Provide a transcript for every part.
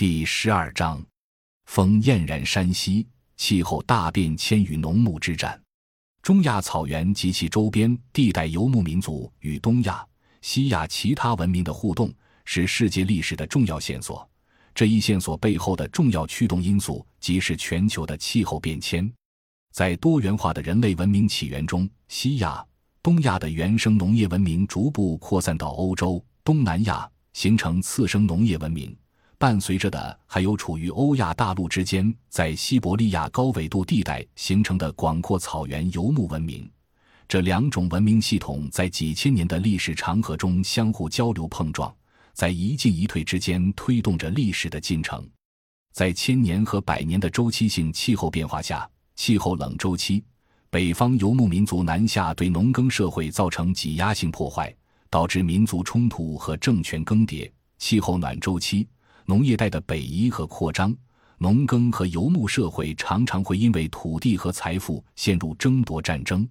第十二章：风燕然山西，气候大变迁与农牧之战。中亚草原及其周边地带游牧民族与东亚、西亚其他文明的互动，是世界历史的重要线索。这一线索背后的重要驱动因素，即是全球的气候变迁。在多元化的人类文明起源中，西亚、东亚的原生农业文明逐步扩散到欧洲、东南亚，形成次生农业文明。伴随着的还有处于欧亚大陆之间，在西伯利亚高纬度地带形成的广阔草原游牧文明。这两种文明系统在几千年的历史长河中相互交流碰撞，在一进一退之间推动着历史的进程。在千年和百年的周期性气候变化下，气候冷周期，北方游牧民族南下对农耕社会造成挤压性破坏，导致民族冲突和政权更迭；气候暖周期。农业带的北移和扩张，农耕和游牧社会常常会因为土地和财富陷入争夺战争。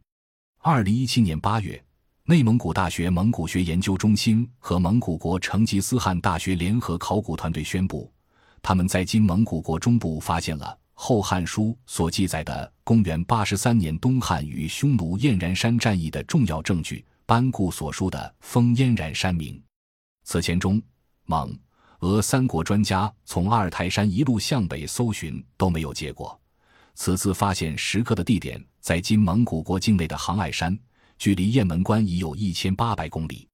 二零一七年八月，内蒙古大学蒙古学研究中心和蒙古国成吉思汗大学联合考古团队宣布，他们在今蒙古国中部发现了《后汉书》所记载的公元八十三年东汉与匈奴燕然山战役的重要证据——班固所书的“封燕然山名”。此前中蒙。俄三国专家从阿尔泰山一路向北搜寻都没有结果。此次发现石刻的地点在今蒙古国境内的杭爱山，距离雁门关已有一千八百公里。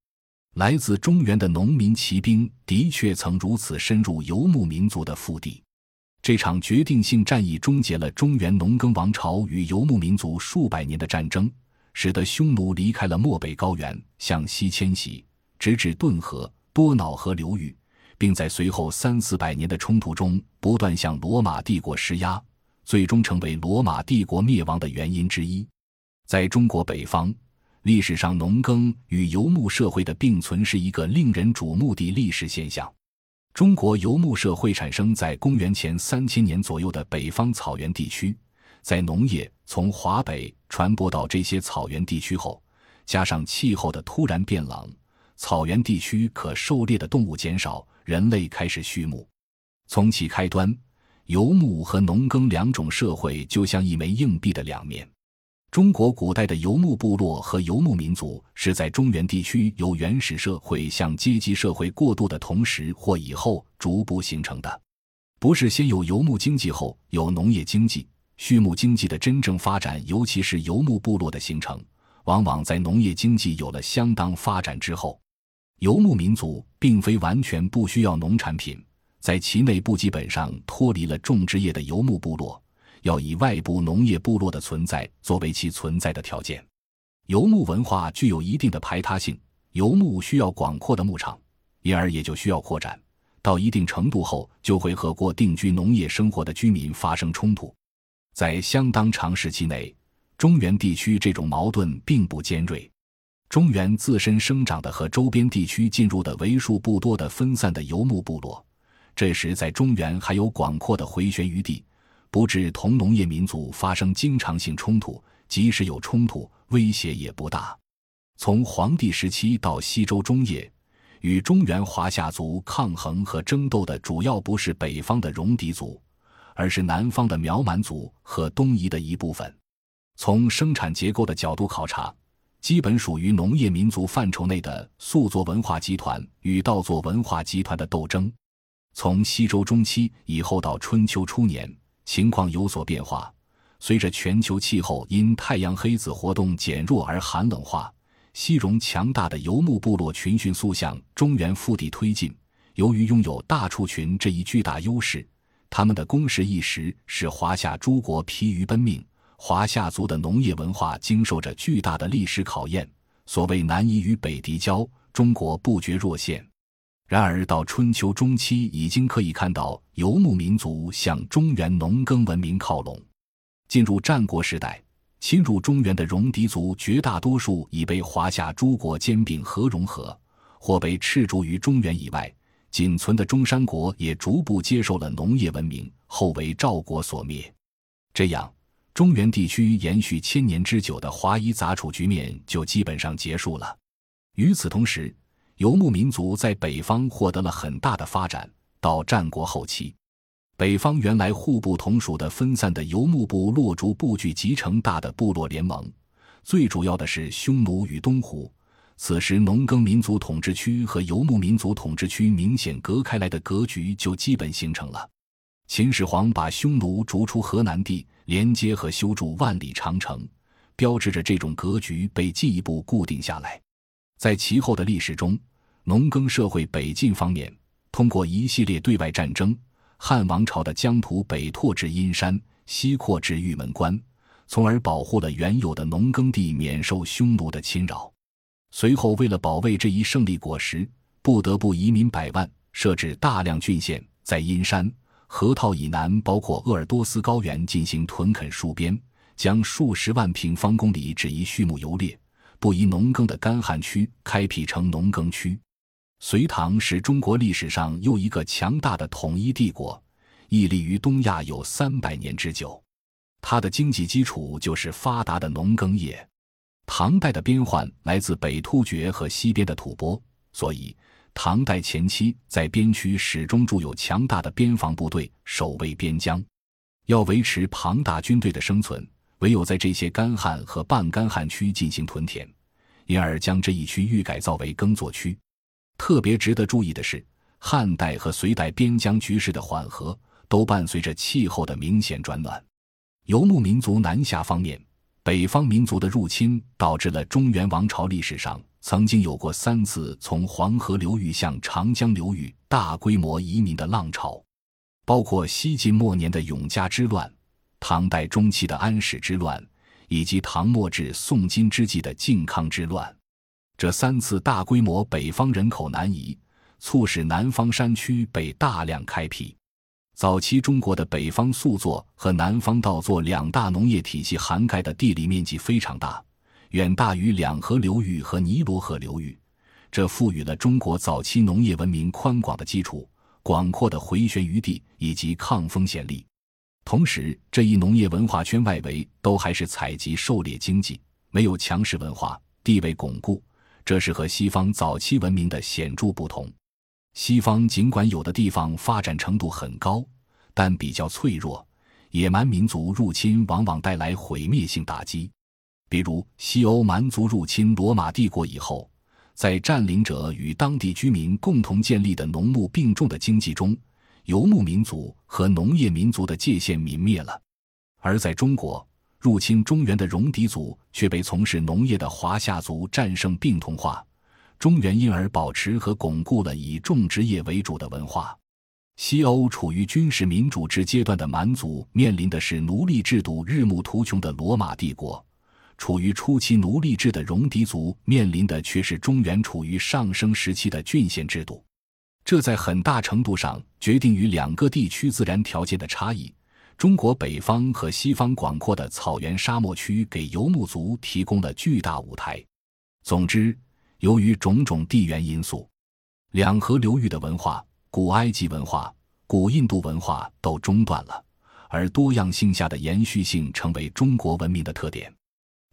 来自中原的农民骑兵的确曾如此深入游牧民族的腹地。这场决定性战役终结了中原农耕王朝与游牧民族数百年的战争，使得匈奴离开了漠北高原，向西迁徙，直至顿河、多瑙河流域。并在随后三四百年的冲突中不断向罗马帝国施压，最终成为罗马帝国灭亡的原因之一。在中国北方，历史上农耕与游牧社会的并存是一个令人瞩目的历史现象。中国游牧社会产生在公元前三千年左右的北方草原地区，在农业从华北传播到这些草原地区后，加上气候的突然变冷，草原地区可狩猎的动物减少。人类开始畜牧，从其开端，游牧和农耕两种社会就像一枚硬币的两面。中国古代的游牧部落和游牧民族是在中原地区由原始社会向阶级社会过渡的同时或以后逐步形成的，不是先有游牧经济后有农业经济。畜牧经济的真正发展，尤其是游牧部落的形成，往往在农业经济有了相当发展之后。游牧民族并非完全不需要农产品，在其内部基本上脱离了种植业的游牧部落，要以外部农业部落的存在作为其存在的条件。游牧文化具有一定的排他性，游牧需要广阔的牧场，因而也就需要扩展。到一定程度后，就会和过定居农业生活的居民发生冲突。在相当长时期内，中原地区这种矛盾并不尖锐。中原自身生长的和周边地区进入的为数不多的分散的游牧部落，这时在中原还有广阔的回旋余地，不致同农业民族发生经常性冲突。即使有冲突，威胁也不大。从黄帝时期到西周中叶，与中原华夏族抗衡和争斗的主要不是北方的戎狄族，而是南方的苗蛮族和东夷的一部分。从生产结构的角度考察。基本属于农业民族范畴内的宿作文化集团与稻作文化集团的斗争，从西周中期以后到春秋初年，情况有所变化。随着全球气候因太阳黑子活动减弱而寒冷化，西戎强大的游牧部落群迅速向中原腹地推进。由于拥有大畜群这一巨大优势，他们的攻势一时使华夏诸国疲于奔命。华夏族的农业文化经受着巨大的历史考验，所谓南夷与北狄交，中国不绝若线。然而到春秋中期，已经可以看到游牧民族向中原农耕文明靠拢。进入战国时代，侵入中原的戎狄族绝大多数已被华夏诸国兼并和融合，或被斥逐于中原以外。仅存的中山国也逐步接受了农业文明，后为赵国所灭。这样。中原地区延续千年之久的华夷杂处局面就基本上结束了。与此同时，游牧民族在北方获得了很大的发展，到战国后期，北方原来互不同属的分散的游牧部落逐步聚集成大的部落联盟，最主要的是匈奴与东胡。此时，农耕民族统治区和游牧民族统治区明显隔开来的格局就基本形成了。秦始皇把匈奴逐出河南地，连接和修筑万里长城，标志着这种格局被进一步固定下来。在其后的历史中，农耕社会北进方面，通过一系列对外战争，汉王朝的疆土北拓至阴山，西扩至玉门关，从而保护了原有的农耕地免受匈奴的侵扰。随后，为了保卫这一胜利果实，不得不移民百万，设置大量郡县，在阴山、河套以南，包括鄂尔多斯高原进行屯垦戍边，将数十万平方公里只宜畜牧游猎、不宜农耕的干旱区开辟成农耕区。隋唐是中国历史上又一个强大的统一帝国，屹立于东亚有三百年之久。它的经济基础就是发达的农耕业。唐代的边患来自北突厥和西边的吐蕃，所以唐代前期在边区始终驻有强大的边防部队守卫边疆。要维持庞大军队的生存，唯有在这些干旱和半干旱区进行屯田，因而将这一区域改造为耕作区。特别值得注意的是，汉代和隋代边疆局势的缓和，都伴随着气候的明显转暖。游牧民族南下方面。北方民族的入侵导致了中原王朝历史上曾经有过三次从黄河流域向长江流域大规模移民的浪潮，包括西晋末年的永嘉之乱、唐代中期的安史之乱，以及唐末至宋金之际的靖康之乱。这三次大规模北方人口南移，促使南方山区被大量开辟。早期中国的北方宿作和南方稻作两大农业体系涵盖的地理面积非常大，远大于两河流域和尼罗河流域，这赋予了中国早期农业文明宽广的基础、广阔的回旋余地以及抗风险力。同时，这一农业文化圈外围都还是采集狩猎经济，没有强势文化，地位巩固，这是和西方早期文明的显著不同。西方尽管有的地方发展程度很高，但比较脆弱，野蛮民族入侵往往带来毁灭性打击。比如西欧蛮族入侵罗马帝国以后，在占领者与当地居民共同建立的农牧并重的经济中，游牧民族和农业民族的界限泯灭了；而在中国，入侵中原的戎狄族却被从事农业的华夏族战胜并同化。中原因而保持和巩固了以种植业为主的文化。西欧处于军事民主制阶段的蛮族面临的是奴隶制度日暮途穷的罗马帝国；处于初期奴隶制的戎狄族面临的却是中原处于上升时期的郡县制度。这在很大程度上决定于两个地区自然条件的差异。中国北方和西方广阔的草原沙漠区给游牧族提供了巨大舞台。总之。由于种种地缘因素，两河流域的文化、古埃及文化、古印度文化都中断了，而多样性下的延续性成为中国文明的特点。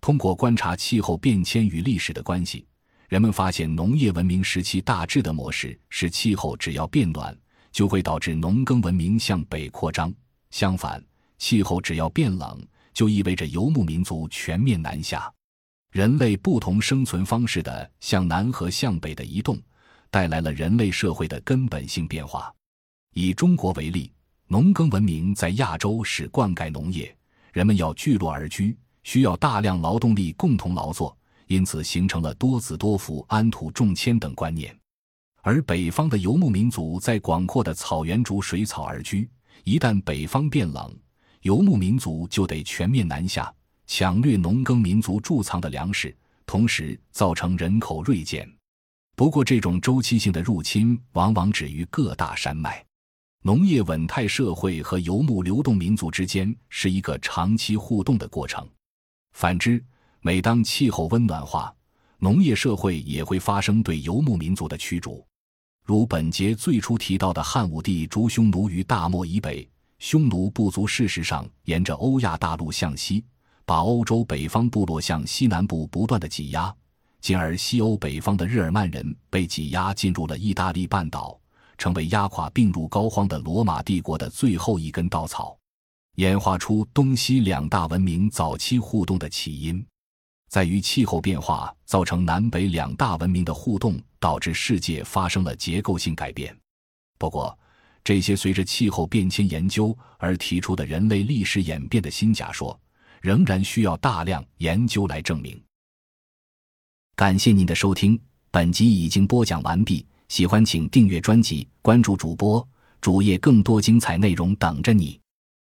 通过观察气候变迁与历史的关系，人们发现农业文明时期大致的模式是：气候只要变暖，就会导致农耕文明向北扩张；相反，气候只要变冷，就意味着游牧民族全面南下。人类不同生存方式的向南和向北的移动，带来了人类社会的根本性变化。以中国为例，农耕文明在亚洲是灌溉农业，人们要聚落而居，需要大量劳动力共同劳作，因此形成了多子多福、安土重迁等观念。而北方的游牧民族在广阔的草原逐水草而居，一旦北方变冷，游牧民族就得全面南下。抢掠农耕民族贮藏的粮食，同时造成人口锐减。不过，这种周期性的入侵往往止于各大山脉。农业稳态社会和游牧流动民族之间是一个长期互动的过程。反之，每当气候温暖化，农业社会也会发生对游牧民族的驱逐。如本节最初提到的汉武帝逐匈奴于大漠以北，匈奴部族事实上沿着欧亚大陆向西。把欧洲北方部落向西南部不断的挤压，进而西欧北方的日耳曼人被挤压进入了意大利半岛，成为压垮病入膏肓的罗马帝国的最后一根稻草，演化出东西两大文明早期互动的起因，在于气候变化造成南北两大文明的互动，导致世界发生了结构性改变。不过，这些随着气候变迁研究而提出的人类历史演变的新假说，仍然需要大量研究来证明。感谢您的收听，本集已经播讲完毕。喜欢请订阅专辑，关注主播主页，更多精彩内容等着你。